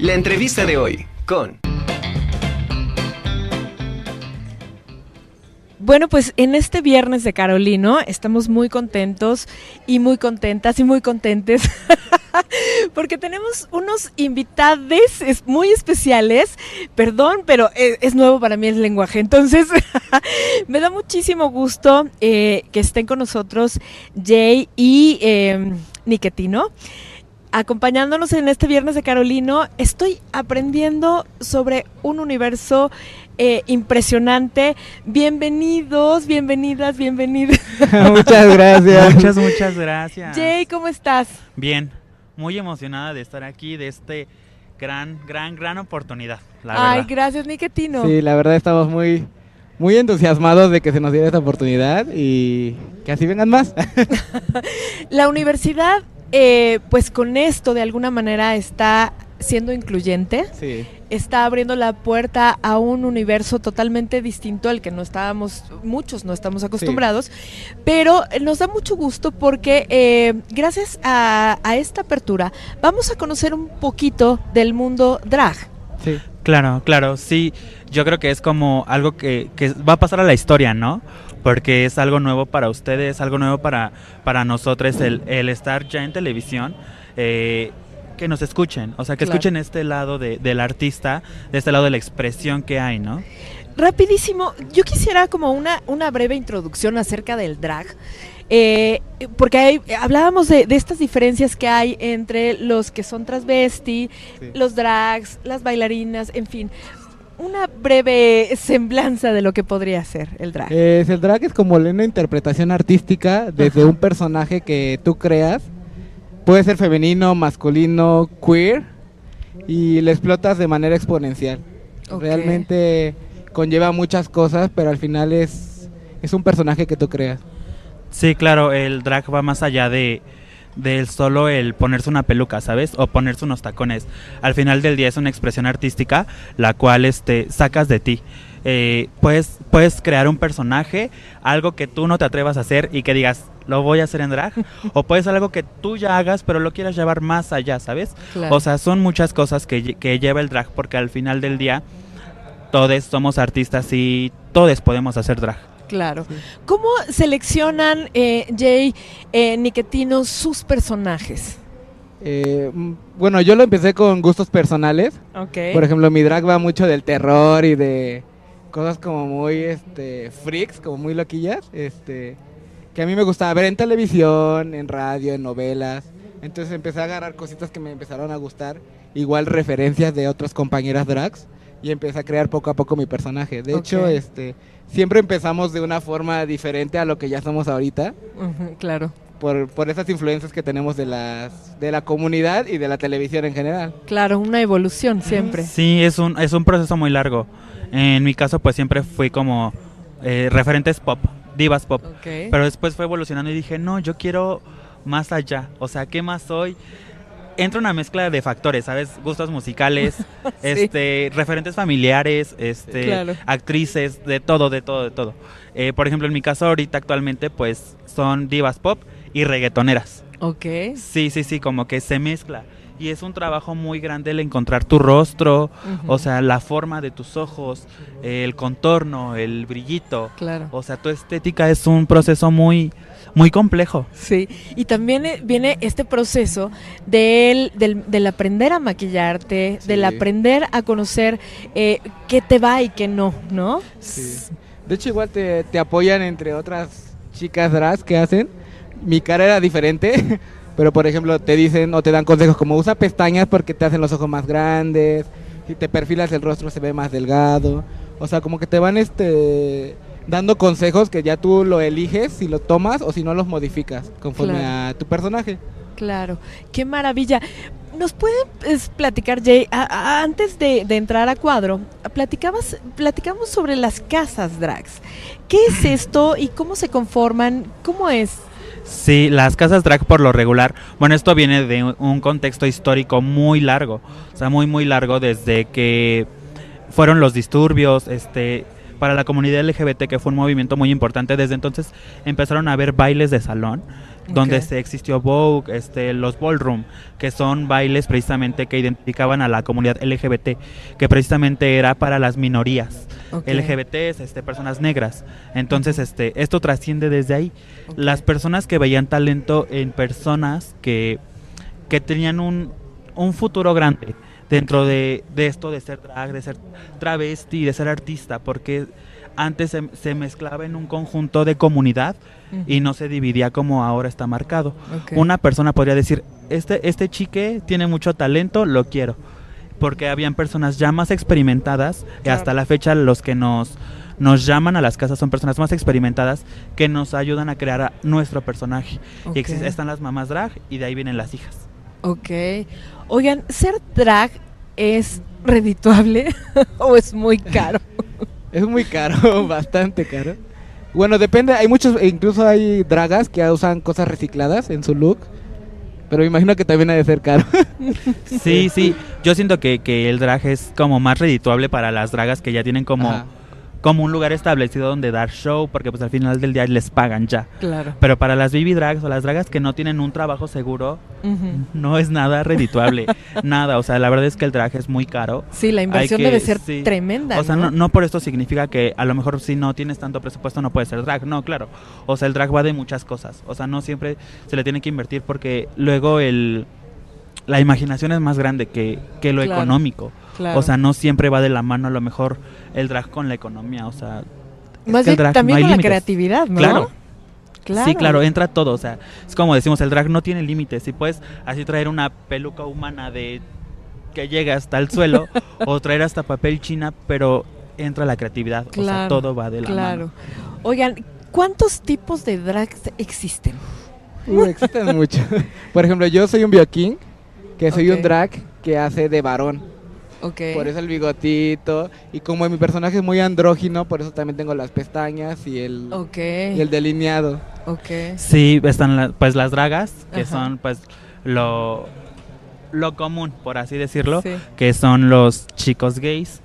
La entrevista de hoy con... Bueno, pues en este viernes de Carolino estamos muy contentos y muy contentas y muy contentes porque tenemos unos invitados muy especiales. Perdón, pero e, es, nuevo para mí el lenguaje. Entonces, me da muchísimo gusto eh, que estén con nosotros Jay y eh, Niquetino acompañándonos en este viernes de Carolino, estoy aprendiendo sobre un universo eh, impresionante. Bienvenidos, bienvenidas, bienvenidos. muchas gracias. Muchas, muchas gracias. Jay, ¿cómo estás? Bien, muy emocionada de estar aquí, de este gran, gran, gran oportunidad. Ay, gracias, Niquetino. Sí, la verdad estamos muy, muy entusiasmados de que se nos diera esta oportunidad y que así vengan más. la universidad eh, pues con esto de alguna manera está siendo incluyente, está abriendo la puerta a un universo totalmente distinto al que no estábamos, muchos no estamos acostumbrados, pero nos da mucho gusto porque eh, gracias a, esta apertura vamos a conocer un poquito del mundo drag. Sí. Claro, claro, sí, yo creo que es como algo que, que va a pasar a la historia, ¿no? Porque es algo nuevo para ustedes, algo nuevo para, para nosotros el, el estar ya en televisión. Eh, que nos escuchen, o sea, que escuchen este lado de, del artista, de este lado de la expresión que hay, ¿no? Rapidísimo, yo quisiera como una, una breve introducción acerca del drag. Eh, porque hablábamos de, de, estas diferencias que hay entre los que son transvesti, los drags, las bailarinas, en fin una breve semblanza de lo que podría ser el drag. el drag es como una interpretación artística desde un personaje que tú creas. Puede ser femenino, masculino, queer y lo explotas de manera exponencial. Realmente conlleva muchas cosas, pero al final es, es un personaje que tú creas. Sí, claro, el drag va más allá de, del solo el ponerse una peluca, ¿sabes? O ponerse unos tacones. Al final del día es una expresión artística la cual este, sacas de ti. Eh, puedes, puedes crear un personaje, algo que tú no te atrevas a hacer y que digas, lo voy a hacer en drag. o puede ser algo que tú ya hagas, pero lo quieras llevar más allá, ¿sabes? O sea, son muchas cosas que, que lleva el drag porque al final del día todos somos artistas y todos podemos hacer drag. Claro. ¿Cómo seleccionan, eh, Jay, eh, Niquetino, sus personajes? Eh, mm, bueno, yo lo empecé con gustos personales. Por ejemplo, mi drag va mucho del terror y de cosas como muy este freaks, como muy loquillas, este que a mí me gustaba ver en televisión, en radio, en novelas. Entonces empecé a agarrar cositas que me empezaron a gustar, igual referencias de otras compañeras drags y empecé a crear poco a poco mi personaje. De hecho, este siempre empezamos de una forma diferente a lo que ya somos ahorita. claro. Por, por esas influencias que tenemos de, las, de la comunidad y de la televisión en general. Claro, una evolución siempre. Sí, es un, es un proceso muy largo. En mi caso, pues siempre fui como eh, referentes pop, divas pop. Pero después fue evolucionando y dije, no, yo quiero más allá. O sea, ¿qué más soy? Entra una mezcla de factores, ¿sabes? Gustos musicales, este, referentes familiares, este, actrices, de todo, de todo, de todo. Eh, por ejemplo, en mi caso ahorita actualmente, pues, son divas pop y reggaetoneras. Ok. Sí, sí, sí, como que se mezcla. Y es un trabajo muy grande el encontrar tu rostro, o sea, la forma de tus ojos, el contorno, el brillito. Claro. O sea, tu estética es un proceso muy, muy complejo. Sí, y también eh, viene este proceso del, del, aprender a maquillarte, del aprender a conocer eh, qué te va y qué no, ¿no? Sí. De hecho, igual te, te apoyan entre otras chicas drag que hacen. Mi cara era diferente, pero por ejemplo te dicen o te dan consejos como usa pestañas porque te hacen los ojos más grandes, si te perfilas el rostro se ve más delgado. O sea, como que te van este dando consejos que ya tú lo eliges si lo tomas o si no los modificas conforme a tu personaje. Claro, qué maravilla. ¿Nos puedes platicar, Jay, antes de, entrar a cuadro, platicabas, platicamos sobre las casas drags. ¿Qué es esto y cómo se conforman? ¿Cómo es? Sí, las casas drag por lo regular, bueno, esto viene de un contexto histórico muy largo, o sea, muy, muy largo desde que fueron los disturbios, este, para la comunidad LGBT, que fue un movimiento muy importante. Desde entonces empezaron a haber bailes de salón donde se existió Vogue, este, los ballroom, que son bailes precisamente que identificaban a la comunidad LGBT, que precisamente era para las minorías. LGBT este, personas negras. Entonces, este, esto trasciende desde ahí. Las personas que veían talento en personas que, que tenían un, un futuro grande dentro de, de, esto de ser drag, de ser travesti, de ser artista, porque antes se, mezclaba en un conjunto de comunidad y no se dividía como ahora está marcado. Una persona podría decir, este, este chique tiene mucho talento, lo quiero. Porque habían personas ya más experimentadas, y hasta la fecha los que nos, nos llaman a las casas son personas más experimentadas que nos ayudan a crear nuestro personaje. Y están las mamás drag y de ahí vienen las hijas. Ok. Oigan, ¿ser drag es redituable o es muy caro? Es muy caro, bastante caro. Bueno, depende, hay muchos, incluso hay dragas que usan cosas recicladas en su look. Pero me imagino que también ha de ser caro. Sí, sí. Yo siento que, que el drag es como más redituable para las dragas que ya tienen como como un lugar establecido donde dar show, porque pues al final del día les pagan ya. Claro. Pero para las baby drags o las dragas que no tienen un trabajo seguro, no es nada redituable, nada. O sea, la verdad es que el drag es muy caro. Sí, la inversión debe ser tremenda. O sea, ¿no? por esto significa que a lo mejor si no tienes tanto presupuesto no puedes ser drag. No, claro. O sea, el drag va de muchas cosas. O sea, no siempre se le tiene que invertir porque luego el la imaginación es más grande que, que lo económico. O sea, no siempre va de la mano a lo mejor el drag con la economía, o sea... Más bien también con la creatividad, ¿no? Claro. Sí, claro, entra todo, o sea, es como decimos, el drag no tiene límites, si puedes así traer una peluca humana de que llega hasta el suelo o traer hasta papel china, pero entra la creatividad, o sea, todo va de la claro. Oigan, ¿cuántos tipos de drags existen? existen muchos. Por ejemplo, yo soy un bioking, que soy un drag que hace de varón. Por eso el bigotito. Y como mi personaje es muy andrógino, por eso también tengo las pestañas y el, y el delineado. Okay. Sí, están pues las dragas, que son pues lo, lo común, por así decirlo, que son los chicos gays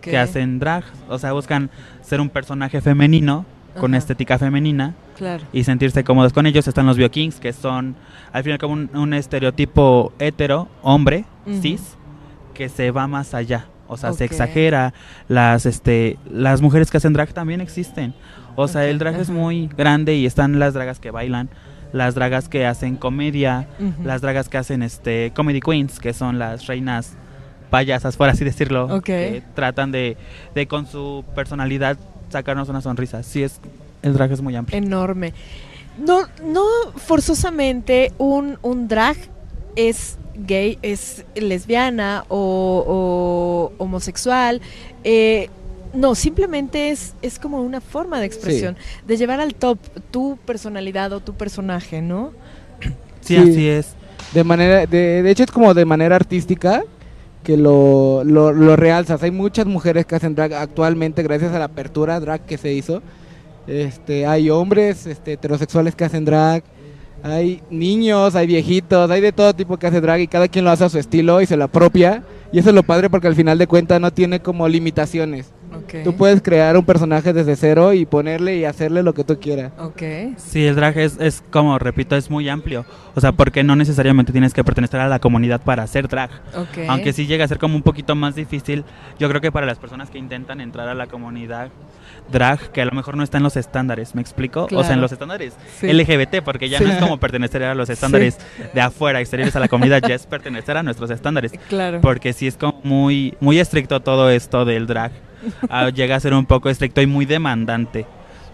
que hacen drag. O sea, buscan ser un personaje femenino con estética femenina y sentirse cómodos con ellos. Están los biokings, que son al final como un, estereotipo hetero, hombre, cis que se va más allá. O sea, se exagera. Las, este, las mujeres que hacen drag también existen. O sea, el drag es muy grande y están las dragas que bailan, las dragas que hacen comedia, las dragas que hacen este comedy queens, que son las reinas payasas, por así decirlo, que tratan de, de con su personalidad sacarnos una sonrisa. Sí es el drag es muy amplio. Enorme. No no forzosamente un un drag es gay, es lesbiana o, homosexual. Eh, no, simplemente es, es como una forma de expresión, de llevar al top tu personalidad o tu personaje, ¿no? Sí, así es. De manera, de, de, hecho es como de manera artística que lo, lo, lo, realzas. Hay muchas mujeres que hacen drag actualmente gracias a la apertura drag que se hizo. Este, hay hombres este, heterosexuales que hacen drag, hay niños, hay viejitos, hay de todo tipo que hace drag y cada quien lo hace a su estilo y se lo apropia. Y eso es lo padre porque al final de cuentas no tiene como limitaciones. Tú puedes crear un personaje desde cero y ponerle y hacerle lo que tú quieras. Okay. Sí, el drag es, es, como, repito, es muy amplio. O sea, porque no necesariamente tienes que pertenecer a la comunidad para hacer drag. Aunque sí llega a ser como un poquito más difícil, yo creo que para las personas que intentan entrar a la comunidad drag, que a lo mejor no está en los estándares, ¿me explico? O sea, en los estándares LGBT, porque ya no es como pertenecer a los estándares de afuera, exteriores a la comunidad, ya es pertenecer a nuestros estándares. Claro. Porque sí es como muy, muy estricto todo esto del drag. Ah, llega a ser un poco estricto y muy demandante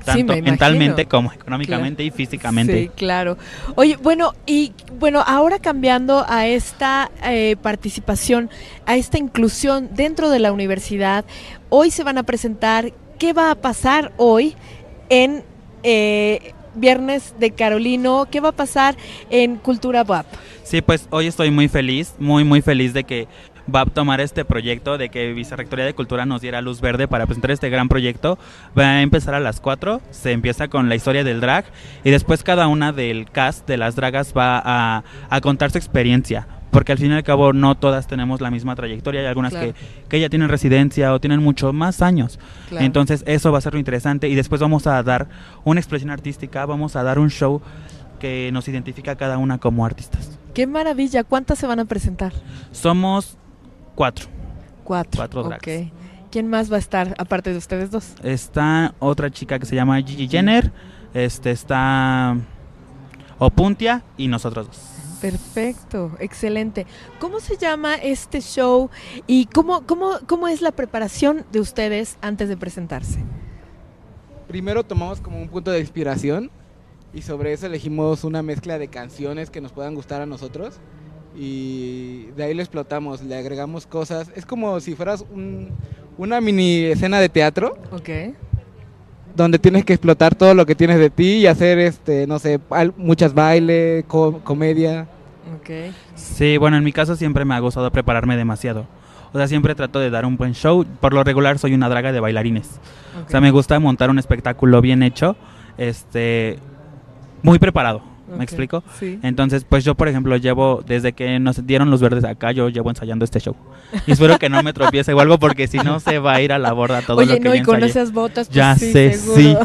tanto mentalmente como económicamente y físicamente. Sí, claro. Oye, bueno, y bueno, ahora cambiando a esta eh, participación, a esta inclusión dentro de la universidad, hoy se van a presentar qué va a pasar hoy en eh, Viernes de Carolino, qué va a pasar en Cultura WAP. Sí, pues hoy estoy muy feliz, muy, muy feliz de que va a tomar este proyecto de que Vicerrectoría de Cultura nos diera luz verde para presentar este gran proyecto. Va a empezar a las 4, se empieza con la historia del drag y después cada una del cast de las dragas va a, a contar su experiencia porque al fin y al cabo no todas tenemos la misma trayectoria, hay algunas que, que, ya tienen residencia o tienen mucho más años. Entonces eso va a ser lo interesante y después vamos a dar una expresión artística, vamos a dar un show que nos identifica a cada una como artistas. Qué maravilla, ¿cuántas se van a presentar? Somos cuatro. Cuatro. Cuatro drags. Ok. ¿Quién más va a estar aparte de ustedes dos? Está otra chica que se llama Gigi Jenner, este está Opuntia y nosotros dos. Perfecto, excelente. ¿Cómo se llama este show y cómo, cómo, cómo es la preparación de ustedes antes de presentarse? Primero tomamos como un punto de inspiración y sobre eso elegimos una mezcla de canciones que nos puedan gustar a nosotros y de ahí lo explotamos, le agregamos cosas. Es como si fueras una mini escena de teatro. Ok. Donde tienes que explotar todo lo que tienes de ti y hacer, este, no sé, muchas bailes, comedia. Ok. Sí, bueno, en mi caso siempre me ha gustado prepararme demasiado. O sea, siempre trato de dar un buen show. Por lo regular soy una draga de bailarines. O sea, me gusta montar un espectáculo bien hecho, este, muy preparado. ¿Me explico? Sí. Entonces, pues yo, por ejemplo, llevo, desde que nos dieron los verdes acá, yo llevo ensayando este show. Y espero que no me tropiece o algo, porque si no se va a ir a la borda todo lo que no, y con esas botas, pues Ya sí, sé, seguro. sí.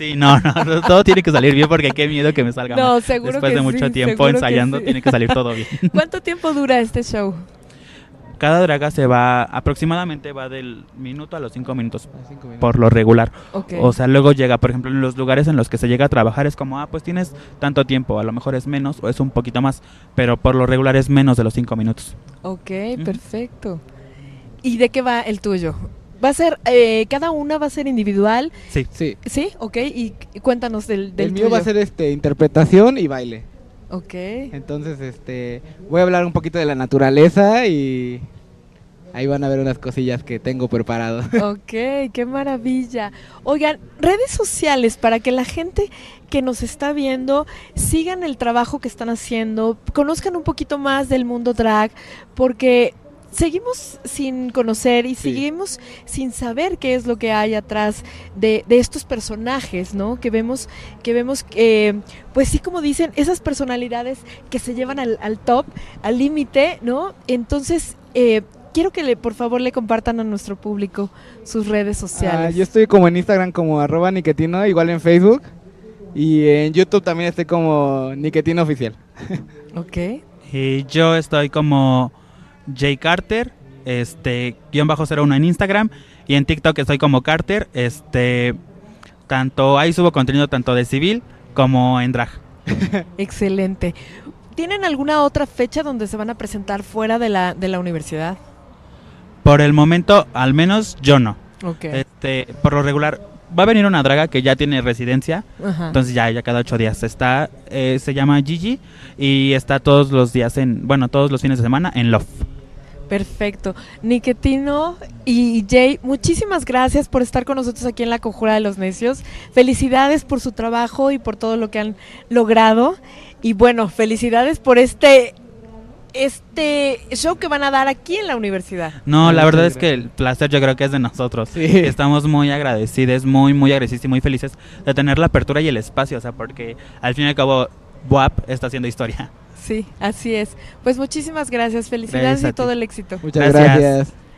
Sí, no, no, todo tiene que salir bien porque qué miedo que me salga no, mal. Seguro Después que de mucho sí, tiempo ensayando, sí. tiene que salir todo bien. ¿Cuánto tiempo dura este show? Cada draga se va, aproximadamente va del minuto a los cinco minutos, Cinco minutos. por lo regular. Ok. O sea, luego llega, por ejemplo, en los lugares en los que se llega a trabajar es como, ah, pues tienes tanto tiempo, a lo mejor es menos o es un poquito más, pero por lo regular es menos de los cinco minutos. ok, perfecto. ¿Y de qué va el tuyo? ¿Va a ser, eh, cada una va a ser individual? Sí. Sí. ¿Sí? Ok, y cuéntanos del, del El mío va a ser este interpretación y baile. Ok. Entonces, este, voy a hablar un poquito de la naturaleza y ahí van a ver unas cosillas que tengo preparado. Ok, qué maravilla. Oigan, redes sociales para que la gente que nos está viendo sigan el trabajo que están haciendo, conozcan un poquito más del mundo drag, porque seguimos sin conocer y Sí. seguimos sin saber qué es lo que hay atrás de, de estos personajes, ¿no? Que vemos, que vemos, eh, pues sí, como dicen, esas personalidades que se llevan al, al top, al límite, ¿no? Entonces, eh, quiero que le, por favor le compartan a nuestro público sus redes Ah, sociales. yo estoy como en Instagram como arroba niquetino, igual en Facebook. Y en YouTube también estoy como niquetino oficial. Ok. Y yo estoy como J Carter, este, guion bajo 01 en Instagram y en TikTok estoy como Carter, este, tanto ahí subo contenido tanto de civil como en drag. Excelente. ¿Tienen alguna otra fecha donde se van a presentar fuera de la, de la universidad? Por el momento, al menos yo no. Ok. Este, por lo regular, va a venir una draga que ya tiene residencia, Ajá. entonces ya, ya cada ocho días está, eh, se llama Gigi y está todos los días en, bueno, todos los fines de semana en Love. Perfecto. Niquetino y Jay, muchísimas gracias por estar con nosotros aquí en la Conjura de los Necios. Felicidades por su trabajo y por todo lo que han logrado. Y bueno, felicidades por este este show que van a dar aquí en la universidad. No, la verdad es que el placer yo creo que es de nosotros. Sí. Estamos muy agradecidos, muy, muy agradecidos y muy felices de tener la apertura y el espacio, o sea, porque al fin y al cabo, WAP está haciendo historia. Sí, así es. Pues muchísimas gracias. Felicidades Gracias y todo el éxito. Muchas Gracias. gracias.